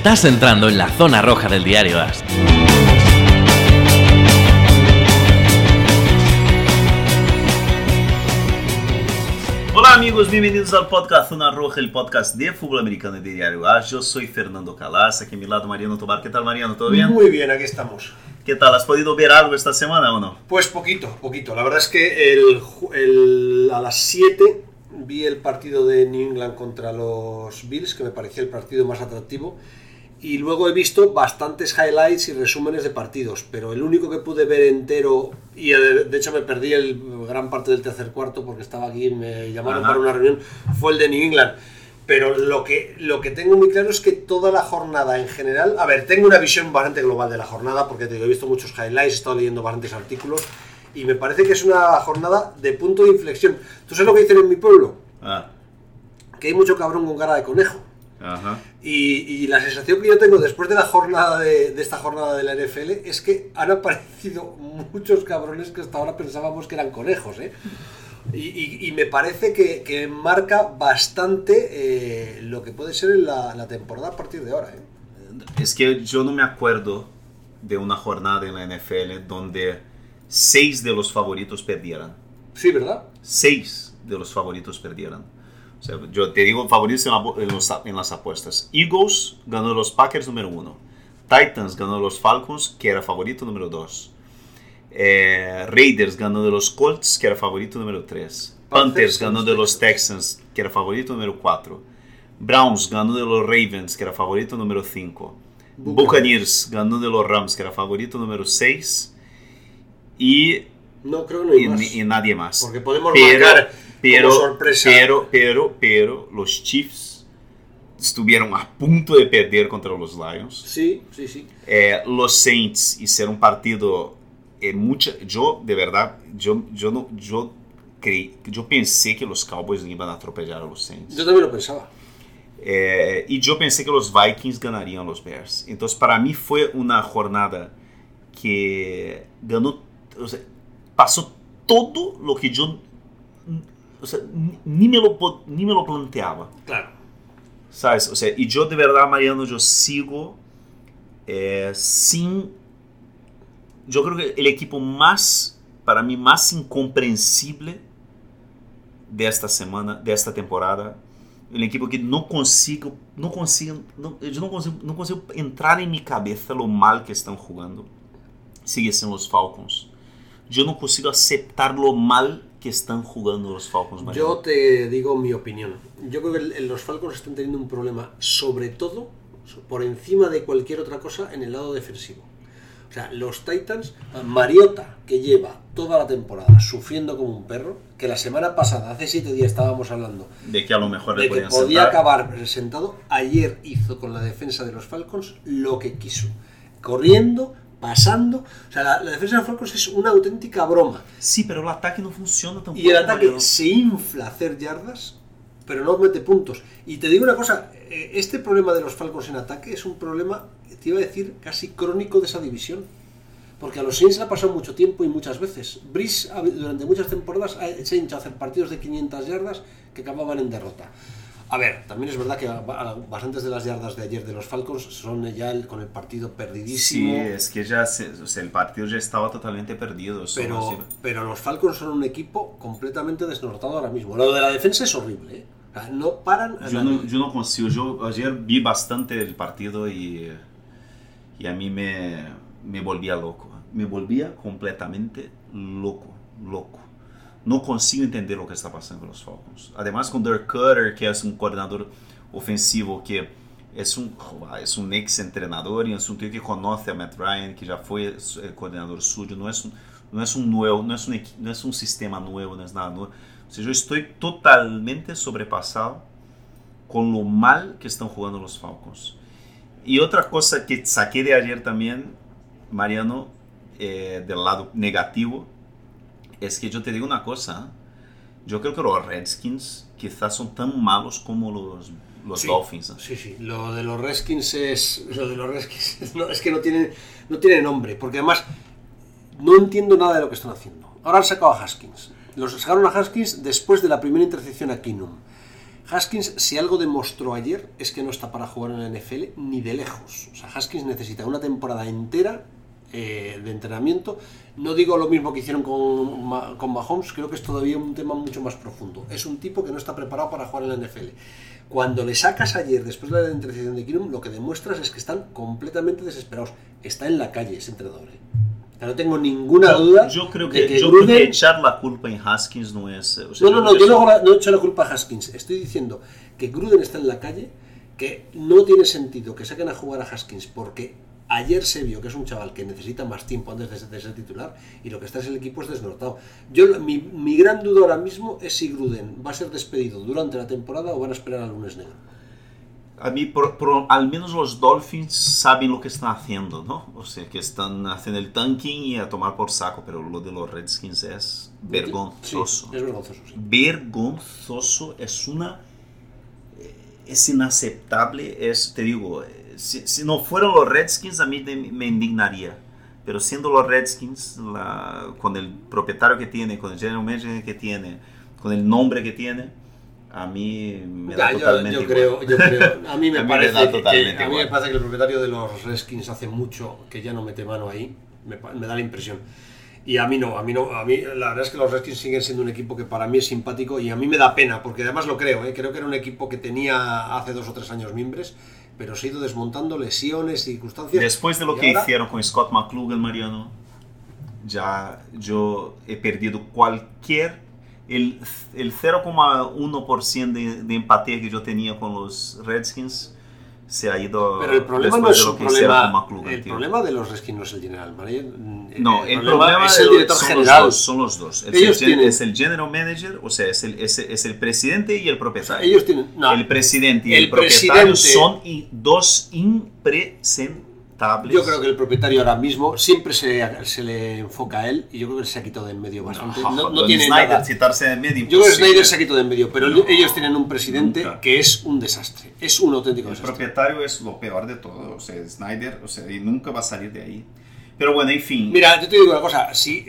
Estás entrando en la zona roja del diario AS. Olá, amigos, bem-vindos ao podcast Zona Roja, o podcast de fútbol americano de Diário AS. Eu sou Fernando Calas, aqui a mi lado Mariano Tobar. Que tal, Mariano? ¿Todo bien? Muy bien, aquí estamos. ¿Qué tal? ¿Has podido ver algo esta semana o no? Pues poquito, poquito. La verdad es que el, el- a las 7 vi el partido de New England contra los Bills, que me parecía el partido más atractivo. Y luego he visto bastantes highlights y resúmenes de partidos, pero el único que pude ver entero, y de hecho me perdí el gran parte del tercer cuarto porque estaba aquí y me llamaron Ajá. para una reunión, fue el de New England. Pero lo que, lo que tengo muy claro es que toda la jornada en general, a ver, tengo una visión bastante global de la jornada, porque te digo, he visto muchos highlights, he estado leyendo bastantes artículos, y me parece que es una jornada de punto de inflexión. ¿Tú sabes lo que dicen en mi pueblo? Ah, Que hay mucho cabrón con cara de conejo. Ajá. Y, y la sensación que yo tengo después de la jornada de, de esta jornada de la NFL es que han aparecido muchos cabrones que hasta ahora pensábamos que eran conejos, ¿eh? Y, y- y me parece que, que marca bastante eh, lo que puede ser la, la temporada a partir de ahora, ¿eh? Es que yo no me acuerdo de una jornada en la NFL donde seis de los favoritos perdieran. Sí, ¿verdad? seis de los favoritos perdieron. O sea, yo te digo favoritos en, la bo- en los- en las apuestas. Eagles ganó los Packers número uno. Titans ganó los Falcons, que era favorito número dos. Eh, Raiders ganó de los Colts, que era favorito número tres. Panthers ganó de los Texans, que era favorito número cuatro. Browns ganó de los Ravens, que era favorito número cinco. Buccaneers. Ganó de los Rams, que era favorito número seis. Y No, creo no hay y, más. y nadie más. Porque podemos pero, marcar pero. Pero, pero, pero, los Chiefs estuvieron a punto de perder contra los Lions. Sí, sí, sí. Eh, los Saints hicieron un partido eh, mucha, yo de verdad, yo, yo no, yo creí, yo pensé que los Cowboys iban a atropellar a los Saints. Yo también lo pensaba. Eh, y yo pensé que los Vikings ganarían los Bears. Entonces, para mí fue una jornada que ganó, o sea, pasó todo lo que yo, o sea, ni- me lo, ni me lo planteaba. Claro. ¿Sabes? O sea, y yo de verdad, Mariano, yo sigo eh, sin... Yo creo que el equipo más, para mí, más incomprensible de esta semana, de esta temporada, el equipo que no consigo, no consigo, yo no consigo, no consigo entrar en mi cabeza lo mal que están jugando, sigue siendo los Falcons. Yo no consigo aceptar lo mal que están jugando los Falcons, Mariano. Yo te digo mi opinión. Yo creo que los Falcons están teniendo un problema, sobre todo, por encima de cualquier otra cosa, en el lado defensivo. O sea, los Titans, Mariota, que lleva toda la temporada sufriendo como un perro, que la semana pasada, hace siete días estábamos hablando de que a lo mejor le de que podía sentar. acabar sentado, ayer hizo con la defensa de los Falcons lo que quiso. Corriendo, pasando. O sea, la, la defensa de los Falcons es una auténtica broma. Sí, pero el ataque no funciona tampoco. Y el ataque Mariano. se infla a hacer yardas, pero no mete puntos. Y te digo una cosa, eh, este problema de los Falcons en ataque es un problema, te iba a decir, casi crónico de esa división. Porque a los Saints le ha pasado mucho tiempo y muchas veces. Brice durante muchas temporadas ha- se ha hinchado a hacer partidos de 500 yardas que acababan en derrota. A ver, también es verdad que ba- bastantes de las yardas de ayer de los Falcons son ya el- con el partido Sí, perdidísimo. es que ya se- o sea, el partido ya estaba totalmente perdido. Pero, pero los Falcons son un equipo completamente desnortado ahora mismo. Lo de la defensa es horrible. ¿eh? No paran a yo, no, yo no consigo. Yo ayer vi bastante el partido y, y a mí me, me volvía loco. Me volvía completamente loco, loco. No consigo entender lo que está pasando con los Falcons. Además con Dirk Cutter, que es un coordinador ofensivo que es un, es un ex entrenador y es un tío que conoce a Matt Ryan, que ya fue eh, coordinador suyo. No es un, no es un nuevo, no es un, equi- no es un sistema nuevo, no es nada nuevo. O sea, yo estoy totalmente sobrepasado con lo mal que están jugando los Falcons. Y otra cosa que saqué de ayer también, Mariano, eh, del lado negativo, es que yo te digo una cosa, yo creo que los Redskins quizás son tan malos como los, los Sí, Dolphins. ¿eh? Sí, sí. Lo de los Redskins es. Lo de los Redskins no, es que no tiene, no tiene nombre. Porque además no entiendo nada de lo que están haciendo. Ahora han sacado a Haskins. Los sacaron a Haskins después de la primera intercepción a Keenum. Haskins, si algo demostró ayer, es que no está para jugar en la NFL ni de lejos. O sea, Haskins necesita una temporada entera eh, de entrenamiento. No digo lo mismo que hicieron con, con Mahomes, creo que es todavía un tema mucho más profundo. Es un tipo que no está preparado para jugar en la NFL. Cuando le sacas ayer, después de la intercepción de Kinum, lo que demuestras es que están completamente desesperados. Está en la calle ese entrenador. ¿eh? No tengo ninguna duda Yo creo de que, yo creo que Gruden- echar la culpa en Haskins no es... o sea, no, no, no, que yo no, no he hecho la culpa a Haskins. Estoy diciendo que Gruden está en la calle, que no tiene sentido que saquen a jugar a Haskins porque ayer se vio que es un chaval que necesita más tiempo antes de ser, de ser titular y lo que está es el equipo es desnortado. Yo, mi, mi gran duda ahora mismo es si Gruden va a ser despedido durante la temporada o van a esperar al lunes negro. A mí, por, por- al menos los Dolphins saben lo que están haciendo, ¿no? O sea, que están haciendo el tanking y a tomar por saco, pero lo de los Redskins es vergonzoso. Sí, es vergonzoso, sí. Vergonzoso, es una... Es inaceptable, es, te digo, eh, si, si no fueran los Redskins a mí me indignaría. Pero siendo los Redskins, la- con el propietario que tiene, con el general manager que tiene, con el nombre que tiene, a mí me da Ya, yo, totalmente yo igual. creo, yo creo, a mí me A mí me parece da que- totalmente que, a mí me parece que el propietario de los Redskins hace mucho que ya no mete mano ahí, me, me da la impresión. Y a mí no, a mí no, a mí la verdad es que los Redskins siguen siendo un equipo que para mí es simpático y a mí me da pena, porque además lo creo, ¿eh? creo que era un equipo que tenía hace dos o tres años mimbres, pero se ha ido desmontando lesiones, circunstancias. Después de lo que ahora- hicieron con Scott McClugan, Mariano, ya yo he perdido cualquier... El, el 0,1% de, de empatía que yo tenía con los Redskins se ha ido Pero el problema no es de un lo que hicieron problema. El tío. problema de los Redskins no es el general manager. No, el, problema, es el director son general. Los dos, son los dos. Es, Ellos el, tienen- es el general manager, o sea, es el, es, es el presidente y el propietario. ellos tienen. no, el presidente y el el, propietario son dos impresentables. Yo creo que el propietario ahora mismo siempre se, se le enfoca a él y yo creo que se ha quitado de en medio bastante. No, no Don tiene Snyder, nada. citarse de medio. Yo creo que. Snyder se ha quitado de en medio, pero No, ellos tienen un presidente nunca. que es un desastre. Es un auténtico El desastre. propietario es lo peor de todo, o sea, Snyder, o sea, y nunca va a salir de ahí. Pero bueno, en fin. Mira, yo te digo una cosa, si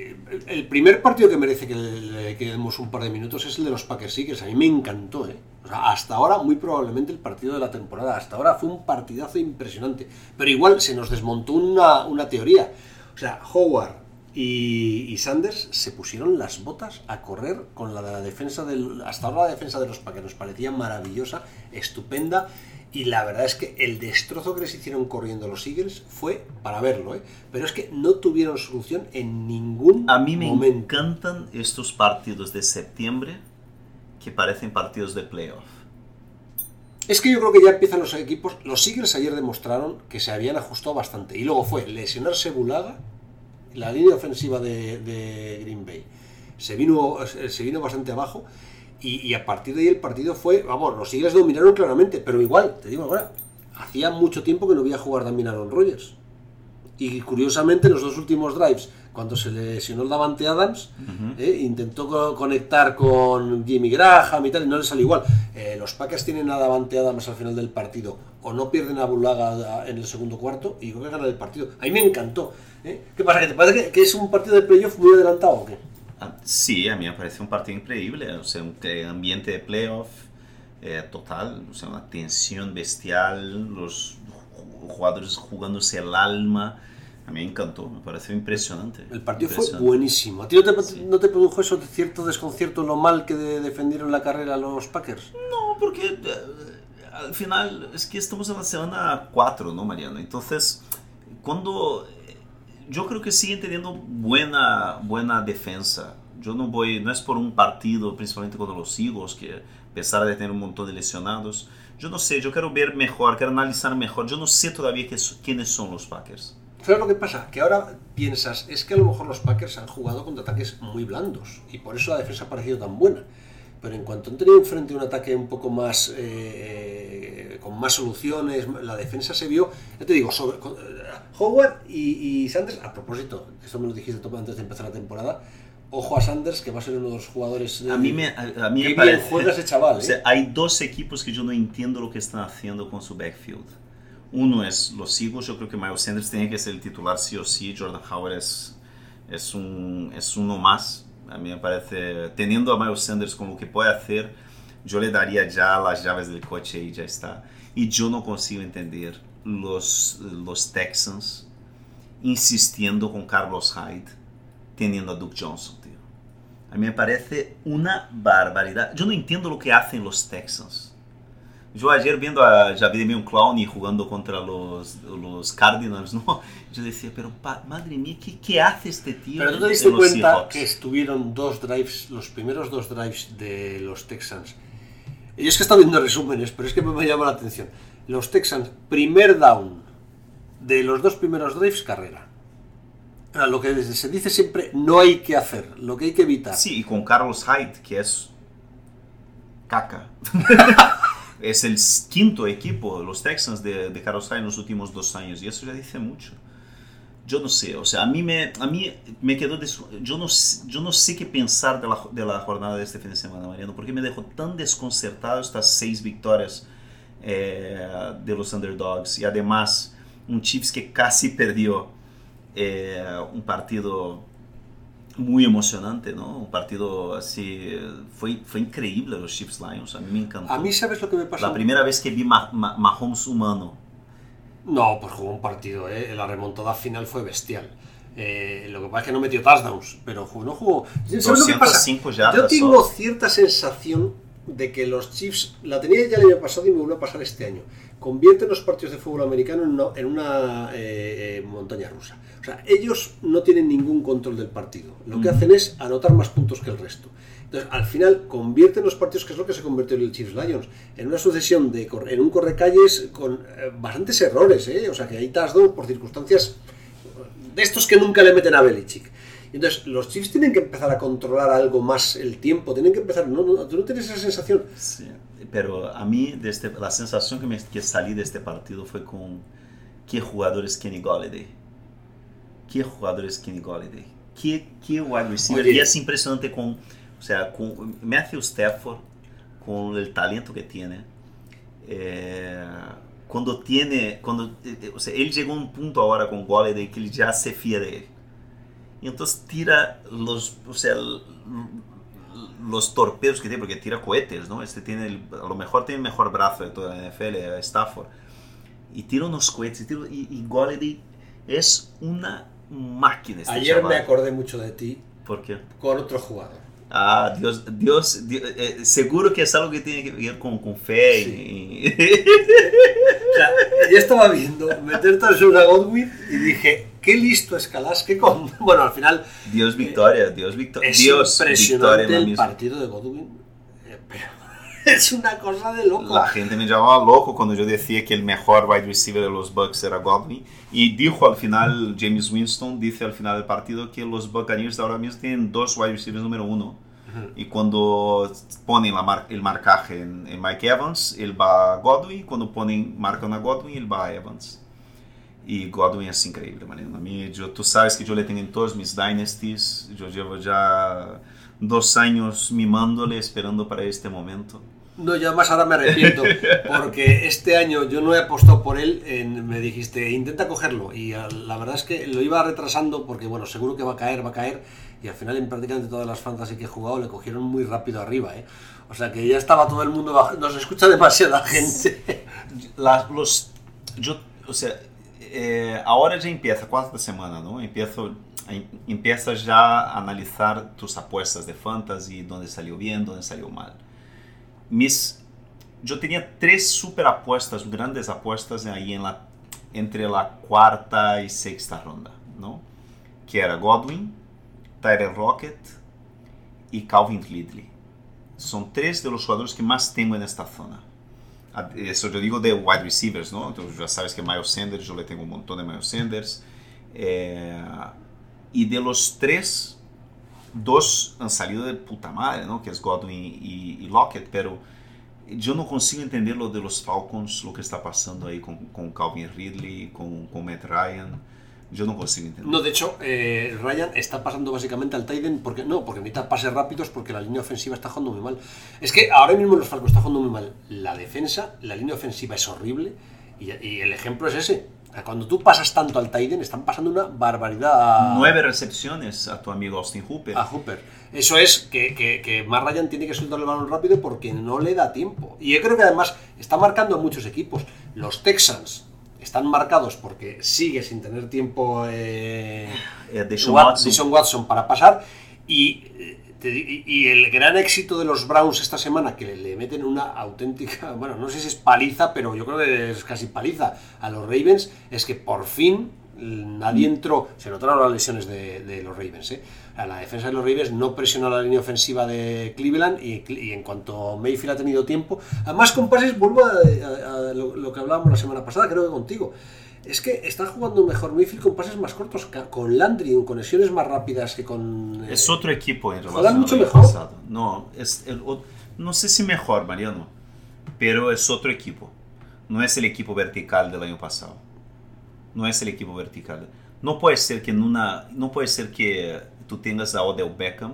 el primer partido que merece que le quedemos un par de minutos es el de los Packers Seekers, a mí me encantó, ¿eh? Hasta ahora muy probablemente el partido de la temporada, hasta ahora fue un partidazo impresionante, pero igual se nos desmontó una, una teoría. O sea, Howard y, y Sanders se pusieron las botas a correr con la la defensa del... Hasta ahora la defensa de los Packers nos parecía maravillosa, estupenda, y la verdad es que el destrozo que les hicieron corriendo los Eagles fue para verlo, ¿eh? Pero es que no tuvieron solución en ningún A mí me momento. encantan estos partidos de septiembre que parecen partidos de playoff. Es que yo creo que ya empiezan los equipos. Los Eagles ayer demostraron que se habían ajustado bastante. Y luego fue lesionarse Bulaga, la línea ofensiva de, de Green Bay. Se vino, se vino bastante abajo. Y, y a partir de ahí el partido fue. Vamos, los Eagles dominaron claramente. Pero igual, te digo ahora, hacía mucho tiempo que no veía jugar también Aaron Rodgers. Y curiosamente, en los dos últimos drives, cuando se lesionó el Davante Adams, eh, intentó co- conectar con Jimmy Graham y tal, y no le salió igual. Eh, los Packers tienen a Davante Adams al final del partido, o no pierden a Bulaga en el segundo cuarto, y creo que ganan el partido. A mí me encantó. ¿eh? ¿Qué pasa? ¿Que te parece que, que es un partido de playoff muy adelantado o qué? Ah, Sí, a mí me parece un partido increíble, o sea, un ambiente de playoff eh, total, o sea, una tensión bestial, los ju- jugadores jugándose el alma. A mí me encantó, me pareció impresionante. El partido fue impresionante. buenísimo. ¿A ti no te, no te produjo eso de cierto desconcierto lo mal que de- defendieron la carrera los Packers? No, porque eh, al final es que estamos en la semana 4, ¿no, Mariano? Entonces, cuando yo creo que siguen teniendo buena, buena defensa. Yo no voy, no es por un partido, principalmente contra los Eagles, que a pesar de tener un montón de lesionados, yo no sé, yo quiero ver mejor, quiero analizar mejor. Yo no sé todavía qué quiénes son los Packers. ¿Sabes lo que pasa? Que ahora piensas, es que a lo mejor los Packers han jugado contra ataques muy blandos y por eso la defensa ha parecido tan buena. Pero en cuanto han tenido enfrente un ataque un poco más. eh, con más soluciones, la defensa se vio. Ya te digo, sobre, eh, Howard y, y Sanders, a propósito, esto me lo dijiste tú antes de empezar la temporada. Ojo a Sanders, que va a ser uno de los jugadores. A mí me, a, a mí me parece. juega ese chaval, O sea, ¿eh? hay dos equipos que yo no entiendo lo que están haciendo con su backfield. Uno es los Eagles, yo creo que Miles Sanders tiene que ser el titular sí o sí. Jordan Howard es, es, un, es uno más. A mí me parece, teniendo a Miles Sanders como lo que puede hacer, yo le daría ya las llaves del coche y ya está. Y yo no consigo entender los, los Texans insistiendo con Carlos Hyde teniendo a Duke Johnson, tío. A mí me parece una barbaridad. Yo no entiendo lo que hacen los Texans. Yo ayer viendo a Javier Clowney jugando contra los, los Cardinals, ¿no? Yo decía, pero pa, madre mía, ¿qué, ¿qué, hace este tío? Pero tú te diste cuenta que estuvieron dos drives, los primeros dos drives de los Texans. Y es que está viendo resúmenes, pero es que me llama la atención. Los Texans, primer down de los dos primeros drives, carrera. Lo que se dice siempre, no hay que hacer, lo que hay que evitar. Sí, y con Carlos Hyde, que es caca. es el quinto equipo de los Texans de, de Carlos Hyde en los últimos dos años, y eso ya dice mucho. Yo no sé, o sea, a mí me, a mí me quedó... Yo no, yo no sé qué pensar de la, de la jornada de este fin de semana, Mariano, porque me dejó tan desconcertado estas seis victorias eh, de los underdogs, y además un Chiefs que casi perdió eh, un partido muy emocionante, ¿no? Un partido así, fue, fue increíble los Chiefs Lions, a mí me encantó. A mí, ¿sabes lo que me pasó? La primera vez que vi Mahomes humano. No, pues jugó un partido, ¿eh? La remontada final fue bestial. Eh, lo que pasa es que no metió touchdowns, pero no jugó. ¿Sabes lo que pasa? Yo tengo cierta sensación de que los Chiefs, la tenía ya el año pasado y me vuelve a pasar este año, convierten los partidos de fútbol americano en una, en una eh, eh, montaña rusa. O sea, ellos no tienen ningún control del partido. Lo que hacen es anotar más puntos que el resto. Entonces, al final, convierten los partidos, que es lo que se convirtió en el Chiefs Lions, en una sucesión de en un correcalles con eh, bastantes errores, ¿eh? O sea, que hay touchdowns por circunstancias de estos que nunca le meten a Belichick. Entonces, los Chiefs tienen que empezar a controlar algo más el tiempo, tienen que empezar. ¿No, no, ¿Tú no tienes esa sensación? Sí, pero a mí, desde, la sensación que, me, que salí de este partido fue con qué jugadores Kenny Galladay. Qué jugadores Kenny Galladay. Qué, qué wide receiver. Y es impresionante con, o sea, con Matthew Stafford, con el talento que tiene. Eh, cuando tiene, cuando, eh, o sea, él llegó a un punto ahora con Galladay que él ya se fía de él y entonces tira los, o sea, los torpedos que tiene, porque tira cohetes, ¿no? Este tiene, a lo mejor tiene el mejor brazo de toda la NFL, Stafford. Y tira unos cohetes, y, tira, y, y es una máquina. Este Ayer me acordé mucho de ti. ¿Por qué? Con otro jugador. Ah, Dios, Dios, eh, seguro que es algo que tiene que ver con, con fe. Y... o sea, ya estaba viendo meterte en una Godwin y dije, qué listo es qué con... Bueno, al final... Dios victoria, Dios victoria. Es Dios impresionante el partido de Godwin. Eh, es una cosa de loco. La gente me llamaba loco cuando yo decía que el mejor wide receiver de los Bucks era Godwin. Y dijo al final, James Winston dice al final del partido que los Buccaneers ahora mismo tienen dos wide receivers número uno. Y cuando ponen la el marcaje en, Mike Evans, él va a Godwin. Cuando ponen, marcan a Godwin, él va a Evans. Y Godwin es increíble, Mariano. A mí, yo, tú sabes que yo le tengo en todos mis dynasties. Yo llevo ya dos años mimándole, esperando para este momento. No, yo más ahora me arrepiento, porque este año yo no he apostado por él, me dijiste, intenta cogerlo, y la verdad es que lo iba retrasando porque, bueno, seguro que va a caer, va a caer, y al final en prácticamente todas las fantasy que he jugado le cogieron muy rápido arriba, ¿eh? O sea que ya estaba todo el mundo bajo, nos escucha demasiada gente. los, yo, o sea, eh, ahora ya empieza, cuarta semana, ¿no? Empiezo, empiezas ya a analizar tus apuestas de fantasy, dónde salió bien, dónde salió mal. Mis, yo tenía tres super apuestas, grandes apuestas ahí en la, entre la cuarta y sexta ronda, ¿no? Que era Godwin, Tyrell Rocket y Calvin Ridley. Son tres de los jugadores que más tengo en esta zona. Eso yo digo de wide receivers, ¿no? Entonces ya sabes que Miles Sanders, yo le tengo un montón de Miles Sanders. Eh, y de los tres, dos han salido de puta madre, ¿no? Que es Godwin y, y, Lockett, pero yo no consigo entender lo de los Falcons, lo que está pasando ahí con, con Calvin Ridley, con, con Matt Ryan. Yo no consigo entender. No, de hecho, eh, Ryan está pasando básicamente al Tiden porque no, porque necesita pases rápidos porque la línea ofensiva está jugando muy mal. Es que ahora mismo los Falcons está jugando muy mal. La defensa, la línea ofensiva es horrible y, el ejemplo es ese. Cuando tú pasas tanto al Tiden, están pasando una barbaridad a, Nueve recepciones a tu amigo Austin Hooper. a Hooper. Eso es que, que, que Matt Ryan tiene que soltar el balón rápido porque no le da tiempo. Y yo creo que además está marcando a muchos equipos. Los Texans están marcados porque sigue sin tener tiempo eh, Deshaun Wat- Watson. Watson para pasar. Y, eh, di- y el gran éxito de los Browns esta semana, que le, meten una auténtica, bueno, no sé si es paliza, pero yo creo que es casi paliza a los Ravens, es que por fin nadie entró, se notaron las lesiones de, de los Ravens, ¿eh? La defensa de los Ravens no presionó la línea ofensiva de Cleveland y, y en cuanto Mayfield ha tenido tiempo, además con pases, vuelvo a, a- a lo, lo que hablábamos la semana pasada, creo que contigo, es que está jugando mejor Mayfield con pases más cortos, con Landry, con conexiones más rápidas que con... eh, Es otro equipo en relación mucho mejor. pasado. No, es el o- no sé si mejor, Mariano, pero es otro equipo. No es el equipo vertical del año pasado. No es el equipo vertical. No puede ser que en una, no puede ser que tú tengas a Odell Beckham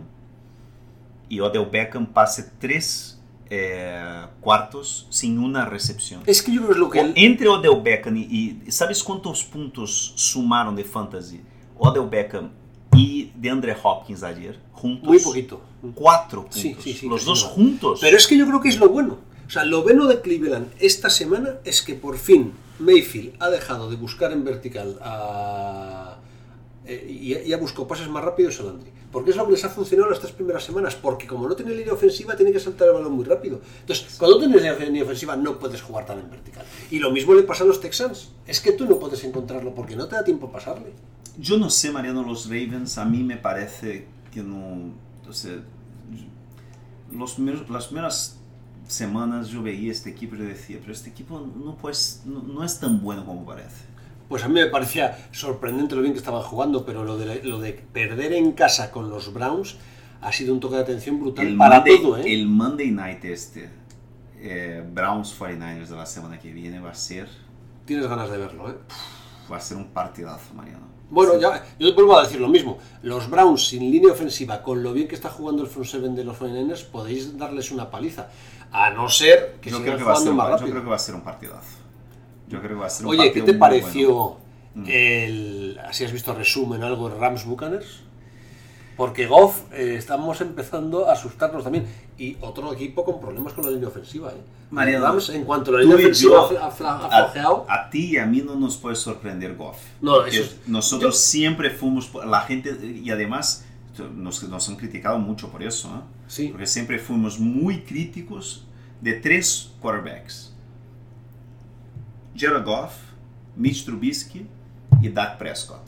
y Odell Beckham pase tres eh, cuartos sin una recepción. Es que yo creo que es lo que... él- Entre Odell Beckham y, y- ¿sabes cuántos puntos sumaron de fantasy? Odell Beckham y DeAndre Hopkins ayer juntos. Muy poquito. Cuatro puntos. Sí, sí, sí, Los que dos sí, no. juntos. Pero es que yo creo que es lo bueno. O sea, lo bueno de Cleveland esta semana es que por fin Mayfield ha dejado de buscar en vertical a... eh, y, ha buscado pases más rápidos a Landry. Porque es lo que les ha funcionado las tres primeras semanas. Porque como no tiene línea ofensiva, tiene que saltar el balón muy rápido. Entonces, cuando tienes línea ofensiva, no puedes jugar tan en vertical. Y lo mismo le pasa a los Texans. Es que tú no puedes encontrarlo porque no te da tiempo a pasarle. Yo no sé, Mariano, los Ravens, a mí me parece que no. O los, las primeras semanas yo veía este equipo y decía, pero este equipo no, pues, no, no es tan bueno como parece. Pues a mí me parecía sorprendente lo bien que estaban jugando, pero lo de, lo de perder en casa con los Browns ha sido un toque de atención brutal El para Monday, todo, ¿eh? el Monday Night este, eh, Browns 49ers de la semana que viene va a ser, Tienes ganas de verlo, ¿eh? va a ser un partidazo, Mariano. Bueno, Sí. ya, yo vuelvo a decir lo mismo. Los Browns sin línea ofensiva, con lo bien que está jugando el front seven de los 49ers, podéis darles una paliza. A no ser que yo, creo que va a ser, yo creo que va a ser un partidazo. Yo creo que va a ser un Oye, ¿qué partido te muy pareció bueno. Mm. el... Así has visto resumen, algo de Rams Buccaneers? Porque Goff eh, estamos empezando a asustarnos también. Y otro equipo con problemas con la línea ofensiva. ¿eh? Mariano, Rams, en cuanto a la línea ofensiva yo, ha, a, ti y a mí no nos puede sorprender Goff. No, Porque eso es- nosotros yo- siempre fuimos, la gente, y además nos, nos han criticado mucho por eso, ¿eh? Sí. porque siempre fuimos muy críticos de tres quarterbacks. Jared Goff, Mitch Trubisky y Dak Prescott.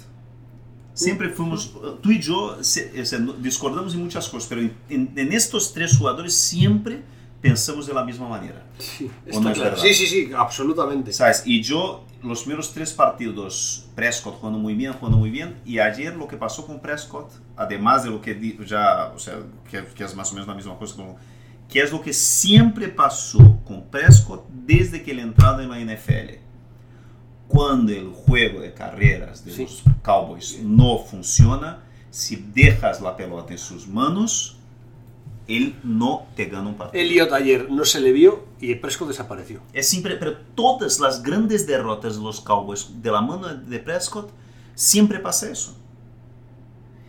Siempre fuimos, tú y yo se- o sea, no- discordamos en muchas cosas, pero en, en- en estos tres jugadores siempre pensamos de la misma manera. Sí, ¿O está no es claro. verdad? sí, sí, sí, absolutamente. ¿Sabes? Y yo, los primeros tres partidos, Prescott jugando muy bien, jugando muy bien. Y ayer lo que pasó con Prescott, además de lo que ya, o sea, que, que es más o menos la misma cosa, que es lo que siempre pasó con Prescott desde que él entrado en la NFL. Cuando el juego de carreras de Sí. los Cowboys no funciona, si dejas la pelota en sus manos, él no te gana un partido. Elliot ayer no se le vio y Prescott desapareció. Es siempre, pero todas las grandes derrotas de los Cowboys de la mano de Prescott, siempre pasa eso.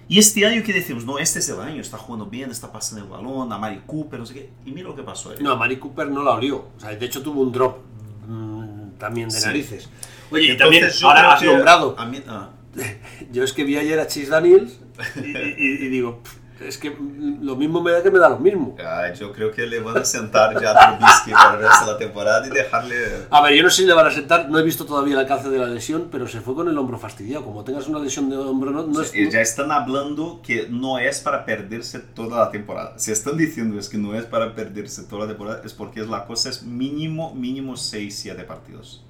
Y este año que decimos, no, este es el año, está jugando bien, está pasando el balón, a Mari Cooper, no sé qué. Y mira lo que pasó ayer. No, a Mari Cooper no la olió. O sea, de hecho tuvo un drop mm, también de Sí. narices. Oye, y Entonces, también, ahora has nombrado. a mí- ah, Yo es que vi ayer a Chase Daniels y, y- y digo, "Pff, es que lo mismo me da que me da lo mismo. ah, yo creo que le van a sentar ya a Trubisky para el resto de la temporada y dejarle... A ver, yo no sé si le van a sentar, no he visto todavía el alcance de la lesión, pero se fue con el hombro fastidiado. Como tengas una lesión de hombro, no, no es. Eh, Ya están hablando que no es para perderse toda la temporada. Si están diciendo es que no es para perderse toda la temporada, es porque la cosa es mínimo, mínimo 6, 7 partidos.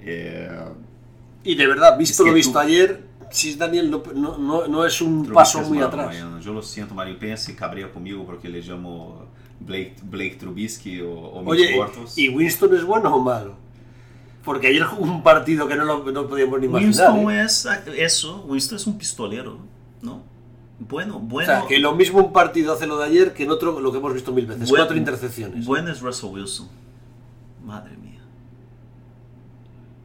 Eh, Y de verdad, visto Es que lo visto tú- ayer, Chase Daniel no, no, no- no es un Trubisky paso es muy malo, atrás. Lo siento, Mario Pence se cabrea conmigo porque le llamo Blake, Blake Trubisky o, o Mitch Oye, Bortles. ¿y Winston es bueno o malo? Porque ayer jugó un partido que no, lo, no podíamos ni imaginar. Winston ¿eh? es eso, Winston es un pistolero, ¿no? Bueno, O bueno. sea, que lo mismo un partido hace lo de ayer que en otro lo que hemos visto mil veces. Buen- Cuatro intercepciones. Bueno es Russell Wilson. Madre mía.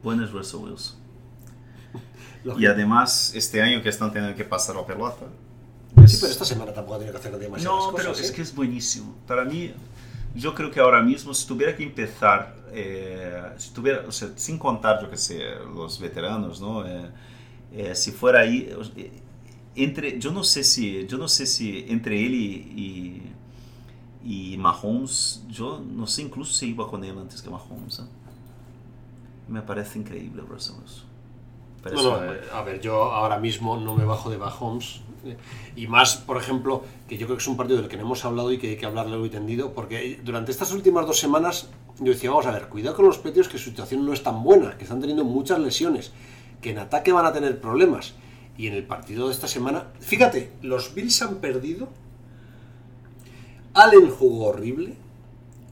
pones Russell Wilson. Lógico. Y además, este año que están teniendo que pasar la pelota. Sí, pero esta semana tampoco ha tenido que hacer demasiadas No, cosas. pero es ¿eh? que es buenísimo. Para mí, yo creo que ahora mismo, si tuviera que empezar, eh, si tuviera, o sea, sin contar, yo que sé, los veteranos, ¿no? Eh, eh, si fuera ahí, eh, entre, yo no sé si, yo no sé si entre él y, y, y Mahomes, yo no sé incluso si iba con él antes que Mahomes. ¿eh? Me parece increíble Russell Wilson. Parece No, eh, a ver, yo ahora mismo no me bajo de Mahomes. eh, Y más, por ejemplo, que yo creo que es un partido del que no hemos hablado y que hay que hablar largo y tendido, porque durante estas últimas dos semanas yo decía, vamos a ver, cuidado con los Patriots, que su situación no es tan buena, que están teniendo muchas lesiones, que en ataque van a tener problemas. Y en el partido de esta semana, fíjate, los Bills han perdido, Allen jugó horrible,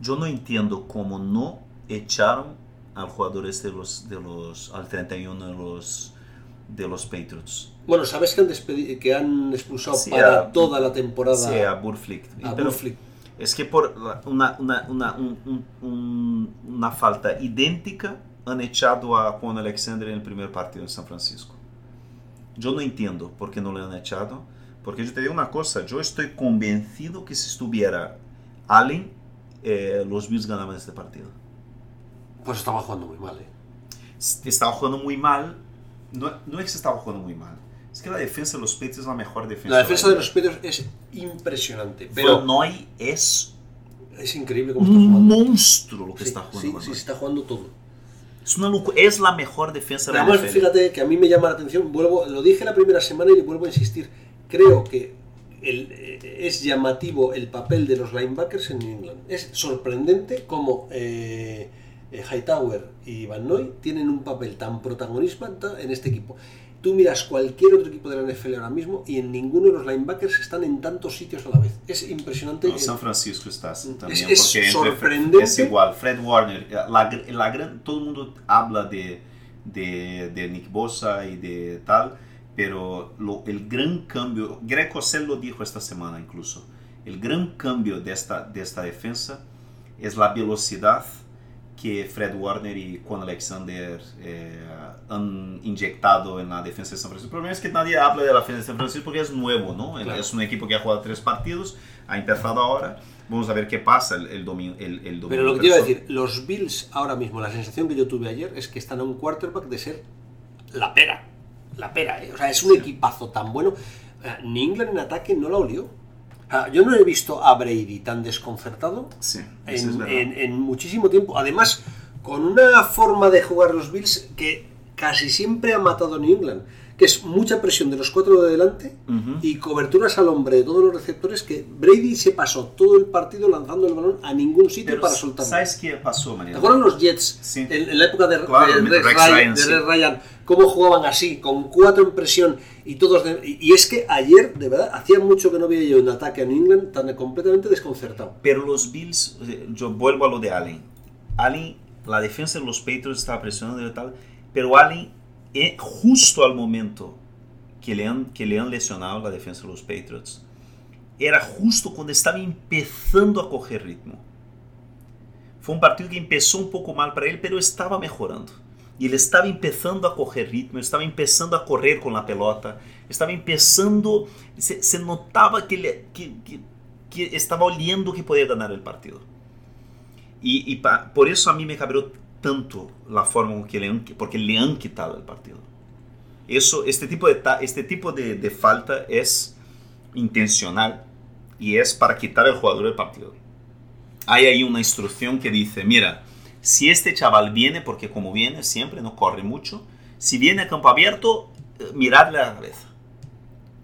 Yo no entiendo cómo no echaron al jugador este de los, de los al 31 de los de los Patriots. Bueno, ¿sabes que han, que han expulsado Sí, para a- toda la temporada Sí, a Burflick. a Pero Burflick? Es que por una, una, una, un- un- un- una falta idéntica han echado a Juan Alexander en el primer partido en San Francisco. Yo no entiendo por qué no le han echado. Porque yo te digo una cosa, yo estoy convencido que si estuviera Allen, eh, los Bills ganaban este partido. Pues estaba jugando muy mal, ¿eh? estaba jugando muy mal. No, no es que estaba jugando muy mal. Es que la defensa de los Patriots es la mejor defensa. La defensa de la los Patriots es impresionante, Pero Noy es es increíble cómo está un jugando. monstruo lo que Sí, está jugando. sí, sí, está jugando todo. Es una. Es la mejor defensa de la Además, fíjate que a mí me llama la atención, vuelvo, lo dije la primera semana y vuelvo a insistir, creo que el- eh, es llamativo el papel de los linebackers en New England. Es sorprendente cómo eh, eh, Hightower y Van Noy tienen un papel tan protagonista en este equipo. Tú miras cualquier otro equipo de la NFL ahora mismo y en ninguno de los linebackers están en tantos sitios a la vez. Es impresionante. No, San Francisco está también. es entre- sorprendente. Es igual. Fred Warner. La, gr- la gran, todo el mundo habla de, de, de Nick Bosa y de tal. Pero lo- el gran cambio. Greg Cosell lo dijo esta semana incluso. El gran cambio de esta, de esta defensa es la velocidad que Fred Warner y Quan Alexander eh, han inyectado en la defensa de San Francisco. El problema es que nadie habla de la defensa de San Francisco porque es nuevo, ¿no? Claro. Es un equipo que ha jugado tres partidos, ha empezado ahora. Vamos a ver qué pasa el, el domingo. El, el domingo Pero lo que te iba a decir, los Bills ahora mismo, la sensación que yo tuve ayer es que están a un quarterback de ser la pera. La pera, ¿eh? O sea, es un equipazo tan bueno. Eh, New England en ataque no la olió. Sea, yo no he visto a Brady tan desconcertado Sí, en- en muchísimo tiempo. Además, con una forma de jugar los Bills que casi siempre ha matado a New England, que es mucha presión de los cuatro de delante Ujú. y coberturas al hombre de todos los receptores que Brady se pasó todo el partido lanzando el balón a ningún sitio Pero para soltarlo. ¿Sabes qué pasó, ¿Te Mariano? acuerdas los Jets Sí. en, en la época de, Claro, de Rex Rex, Ryan, Ryan, de sí. Rex Ryan, cómo jugaban así, con cuatro en presión y todos de- y, y es que ayer, de verdad, hacía mucho que no veía yo un ataque a New England tan completamente desconcertado. Pero los Bills, eh, yo vuelvo a lo de Allen. Allen, la defensa de los Patriots estaba presionando y tal, pero Allen, eh, justo al momento que le, han, que le han lesionado la defensa de los Patriots, era justo cuando estaba empezando a coger ritmo. Fue un partido que empezó un poco mal para él, pero estaba mejorando. Y ele estava empezando a correr ritmo, estava empezando a correr com a pelota, estava empezando, se, se notava que, ele, que, que, que, estava olhando que podia ganhar o partido. E, e pa, por isso a mim me cabreou tanto a forma com que ele, porque le han quitado o partido. Eso, este tipo de, este tipo de, de falta é intencional e é para quitar o jogador do partido. Há aí uma instrução que diz, mira, si este chaval viene, porque como viene siempre, no corre mucho, si viene a campo abierto, miradle a la cabeza.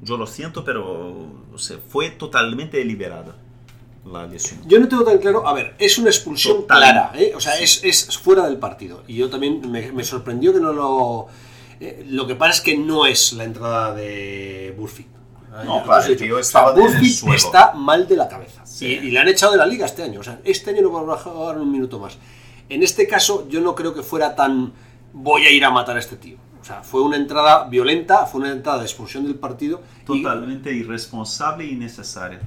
Yo lo siento, pero o sea, fue totalmente deliberada la lesión. Yo no tengo tan claro, a ver, es una expulsión Total. clara, ¿eh? o sea, es, es, fuera del partido. Y yo también me, me sorprendió que no lo... Eh, lo que pasa es que no es la entrada de Burfict. No, claro, el tío estaba o sea, en el Burfict suelo. está mal de la cabeza. Sí. Y, y le han echado de la liga este año. O sea, este año no va a jugar un minuto más. En este caso, yo no creo que fuera tan voy a ir a matar a este tío. O sea, fue una entrada violenta, fue una entrada de expulsión del partido. y- Totalmente irresponsable y innecesaria.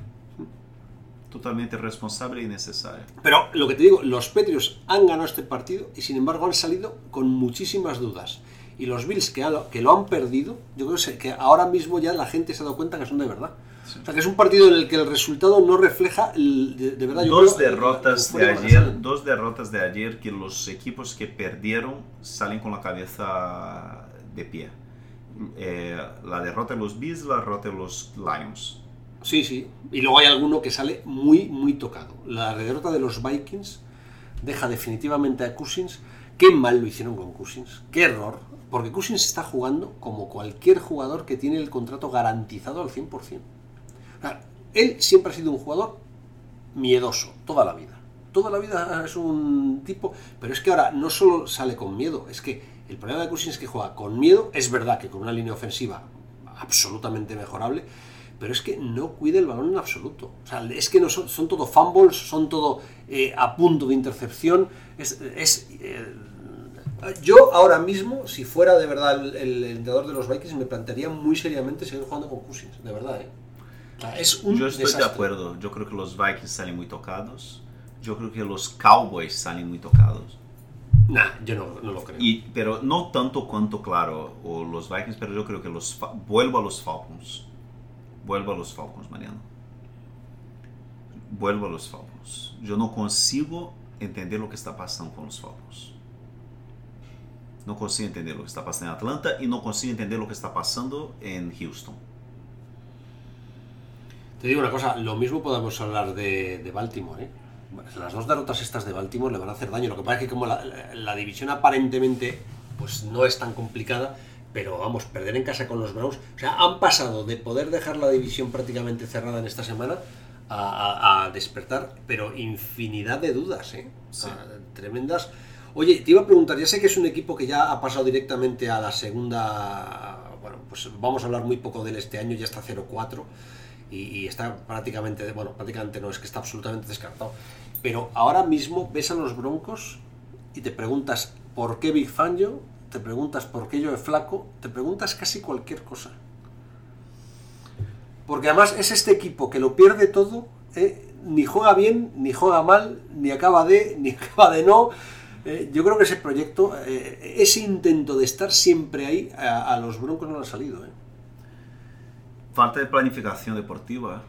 Totalmente responsable y necesaria. Pero lo que te digo, los Patriots han ganado este partido y sin embargo han salido con muchísimas dudas. Y los Bills que, lo han perdido, yo creo que ahora mismo ya la gente se ha dado cuenta que son de verdad. O sea, que es un partido en el que el resultado no refleja el- de, de verdad. yo Dos creo, derrotas el- de el- ayer, dos derrotas de ayer que los equipos que perdieron salen con la cabeza de pie. Eh, la derrota de los Bills, la derrota de los Lions. Sí, sí. Y luego hay alguno que sale muy, muy tocado. La derrota de los Vikings deja definitivamente a Cousins. Qué mal lo hicieron con Cousins. Qué error. Porque Cousins está jugando como cualquier jugador que tiene el contrato garantizado al 100%. O sea, él siempre ha sido un jugador miedoso, toda la vida. Toda la vida es un tipo... Pero es que ahora no solo sale con miedo, es que el problema de Cousins es que juega con miedo. Es verdad que con una línea ofensiva absolutamente mejorable, pero es que no cuida el balón en absoluto. O sea, es que no son, son todo fumbles, son todo eh, a punto de intercepción. Es, es, eh, yo ahora mismo, si fuera de verdad el, el entrenador de los Vikings, me plantearía muy seriamente seguir jugando con Cousins, de verdad. ¿eh? O sea, es un Yo estoy desastre. de acuerdo. Yo creo que los Vikings salen muy tocados. Yo creo que los Cowboys salen muy tocados. Nah, yo no, no lo creo. Y, pero no tanto cuanto, claro, o los Vikings, pero yo creo que los vuelvo a los Falcons. Vuelvo a los Falcons, Mariano. Vuelvo a los Falcons. Yo no consigo entender lo que está pasando con los Falcons. No consigo entender lo que está pasando en Atlanta y no consigo entender lo que está pasando en Houston. Te digo una cosa, lo mismo podemos hablar de, Baltimore. ¿eh? Las dos derrotas estas de Baltimore le van a hacer daño. Lo que pasa es que como la- la división aparentemente pues no es tan complicada, pero vamos, perder en casa con los Browns. O sea, han pasado de poder dejar la división prácticamente cerrada en esta semana a, a- a despertar, pero infinidad de dudas, ¿eh? Sea, tremendas. Oye, te iba a preguntar, ya sé que es un equipo que ya ha pasado directamente a la segunda. Bueno, pues vamos a hablar muy poco del este año, ya está 0-4 y, y está prácticamente, bueno, prácticamente no, es que está absolutamente descartado. Pero ahora mismo ves a los Broncos y te preguntas por qué Big Fangio, te preguntas por qué yo es flaco, te preguntas casi cualquier cosa. Porque además es este equipo que lo pierde todo, ¿eh? ni juega bien, ni juega mal, ni acaba de, ni acaba de no. Eh, yo creo que ese proyecto, eh, ese intento de estar siempre ahí, a, a los Broncos no le ha salido. ¿eh? Falta de planificación deportiva.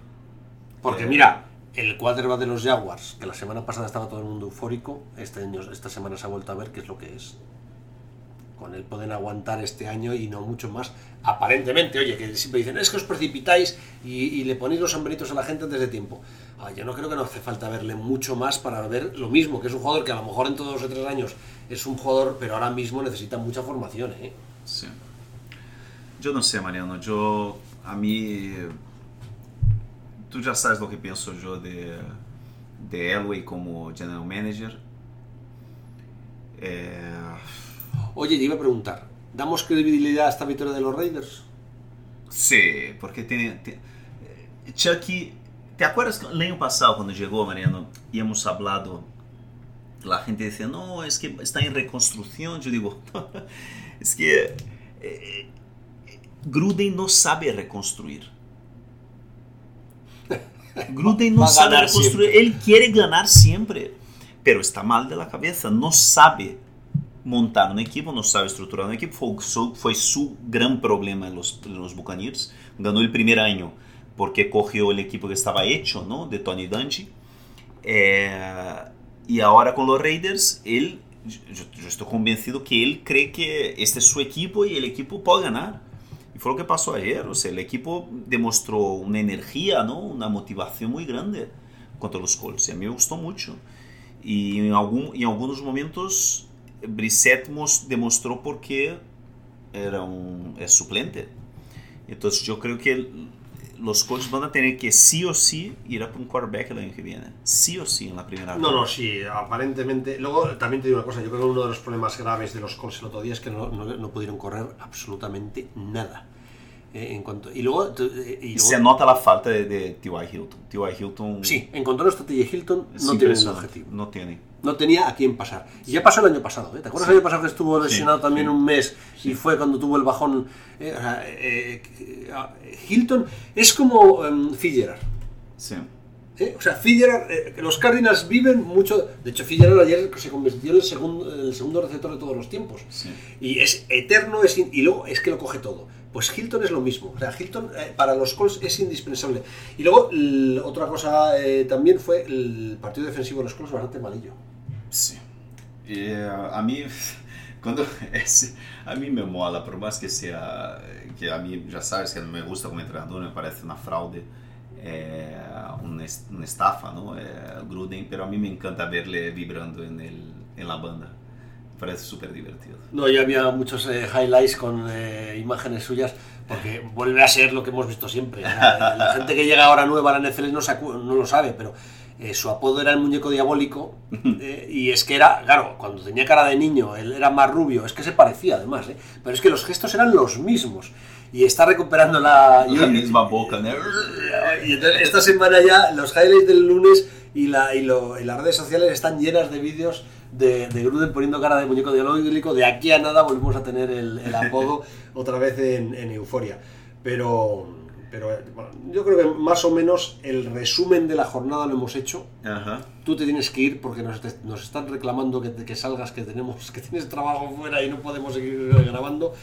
Porque mira, el quarterback de los Jaguars, que la semana pasada estaba todo el mundo eufórico, este año, esta semana se ha vuelto a ver qué es lo que es. Con él pueden aguantar este año y no mucho más. Aparentemente, oye, que siempre dicen, es que os precipitáis y, le ponéis los sombreritos a la gente antes de tiempo. Ah, yo no creo que no hace falta verle mucho más para ver lo mismo, que es un jugador que a lo mejor en todos dos o tres años es un jugador, pero ahora mismo necesita mucha formación, ¿eh? Sí. Yo no sé, Mariano. Yo, a mí, tú ya sabes lo que pienso yo de, de Elway como general manager. Eh, Oye, te iba a preguntar, ¿damos credibilidad a esta victoria de los Raiders? sí, porque tiene, tiene- eh, Chucky, ¿te acuerdas que el año pasado cuando llegó, Mariano, y hemos hablado, la gente decía, no, es que está en reconstrucción. Yo digo, es que eh, Gruden no sabe reconstruir. Gruden no sabe reconstruir, siempre. él quiere ganar siempre, pero está mal de la cabeza, no sabe montar un equipo, no sabe estructurar un equipo, fue su, fue su problema en los, Buccaneers, ganó el primer año porque cogió el equipo que estaba hecho. De Tony Dungy, Eh, y ahora con los Raiders, yo estoy convencido que él cree que este es su equipo y el equipo puede ganar. Y fue lo que pasó ayer. O sea, el equipo demostró una energía, ¿no? Una motivación muy grande contra los Colts. Y a mí me gustó mucho. Y en, algún, en algunos momentos, Brissett mos- demostró por qué era un, es suplente. Entonces yo creo que los Colts van a tener que sí o sí ir a por un quarterback el año que viene. Sí o sí en la primera No, ronda. no, sí, aparentemente. Luego también te digo una cosa, yo creo que uno de los problemas graves de los Colts el otro día es que no, no- no pudieron correr absolutamente nada. Eh, en cuanto, y luego, eh, y luego- se nota la falta de, de T.Y. Hilton. T.Y. Hilton sí, en cuanto a nuestro TJ Hilton, no tiene el objetivo. No tiene. No tenía a quién pasar. Y ya pasó el año pasado, ¿eh? ¿Te acuerdas Sí. el año pasado que estuvo Sí, lesionado también sí. un mes y fue cuando tuvo el bajón? Eh, eh, eh, Hilton es como Fitzgerald. Sí. ¿eh? O sea, Fitzgerald, los Cardinals viven mucho. De hecho, Fitzgerald ayer se convirtió en el segundo, en el segundo receptor de todos los tiempos. Sí. Y es eterno, es in- y luego es que lo coge todo. Pues Hilton es lo mismo. O sea, Hilton eh, para los Colts es indispensable. Y luego, otra cosa eh, también fue el partido defensivo de los Colts bastante malillo. Sí. Y, eh, a mí, cuando es, a mí me mola, por más que sea, que a mí ya sabes que no me gusta como entrenador, me parece una fraude, eh, una, una estafa, ¿no? Eh, Gruden, pero a mí me encanta verle vibrando en, el, en la banda. Me parece súper divertido. No, ya había muchos eh, highlights con eh, imágenes suyas, porque vuelve a ser lo que hemos visto siempre. Eh, La gente que llega ahora nueva a la NFL no, se no lo sabe, pero eh, su apodo era el muñeco diabólico. eh, y es que era, claro, cuando tenía cara de niño, él era más rubio, es que se parecía además, ¿eh? pero es que los gestos eran los mismos. Y está recuperando la. La misma boca, ¿no? Y entonces esta semana ya los highlights del lunes y, la, y, lo- y las redes sociales están llenas de vídeos de, de Gruden poniendo cara de muñeco diabólico. De aquí a nada volvemos a tener el, el apodo otra vez en, en euforia. Pero, pero eh, bueno, yo creo que más o menos el resumen de la jornada lo hemos hecho. Ajá. Tú te tienes que ir porque nos, te- nos están reclamando que, que salgas, que tenemos que tienes trabajo fuera y no podemos seguir grabando.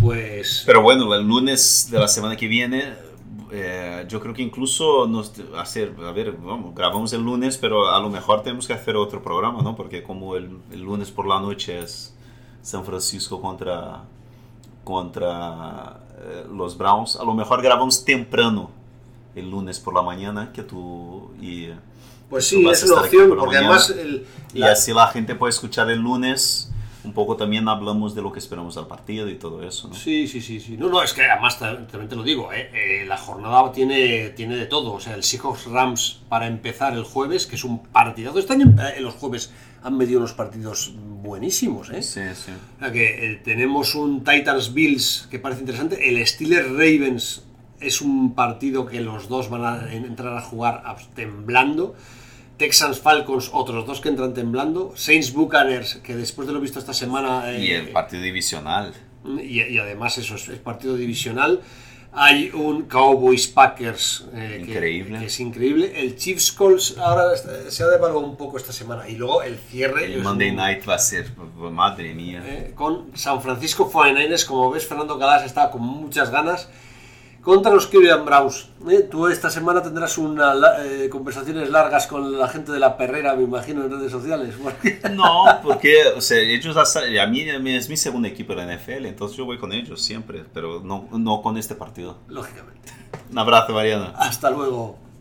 Pues Pero bueno, el lunes de la semana que viene, eh, yo creo que incluso nos hacer, a ver, vamos, grabamos el lunes, pero a lo mejor tenemos que hacer otro programa, ¿no? Porque como el, el lunes por la noche es San Francisco contra, contra eh, los Browns, a lo mejor grabamos temprano el lunes por la mañana, que tú y, Pues sí, es a una opción, por porque mañana. además el, y la- así la gente puede escuchar el lunes. Un poco también hablamos de lo que esperamos del partido y todo eso, ¿no? Sí, sí, sí, sí. No, no, es que además ta- también te lo digo, ¿eh? Eh, la jornada tiene, tiene de todo. O sea, el Seahawks Rams para empezar el jueves, que es un partidazo. Este año eh, los jueves han medido unos partidos buenísimos, ¿eh? Sí, sí. O sea que eh, tenemos un Titans Bills que parece interesante. El Steelers Ravens es un partido que los dos van a en- entrar a jugar temblando. Texans Falcons, otros dos que entran temblando. Saints Buccaneers, que después de lo visto esta semana. Y eh, el partido divisional. y, y además eso es, es partido divisional. Hay un Cowboys Packers eh, que- Increíble. Que, es increíble. El Chiefs Colts ahora está- se ha devaluado un poco esta semana. Y luego el cierre. El Monday un- Night va a ser, madre mía. eh, con San Francisco 49ers. Como ves, Fernando Galás está con muchas ganas. Contra los Cleveland Browns. Eh, Tú esta semana tendrás unas conversaciones largas con la gente de la perrera, me imagino, en redes sociales. No, porque, o sea, ellos, hasta- a mí es mi segundo equipo de la NFL, entonces yo voy con ellos siempre, pero no, no con este partido. Lógicamente. Un abrazo, Mariana. Hasta luego.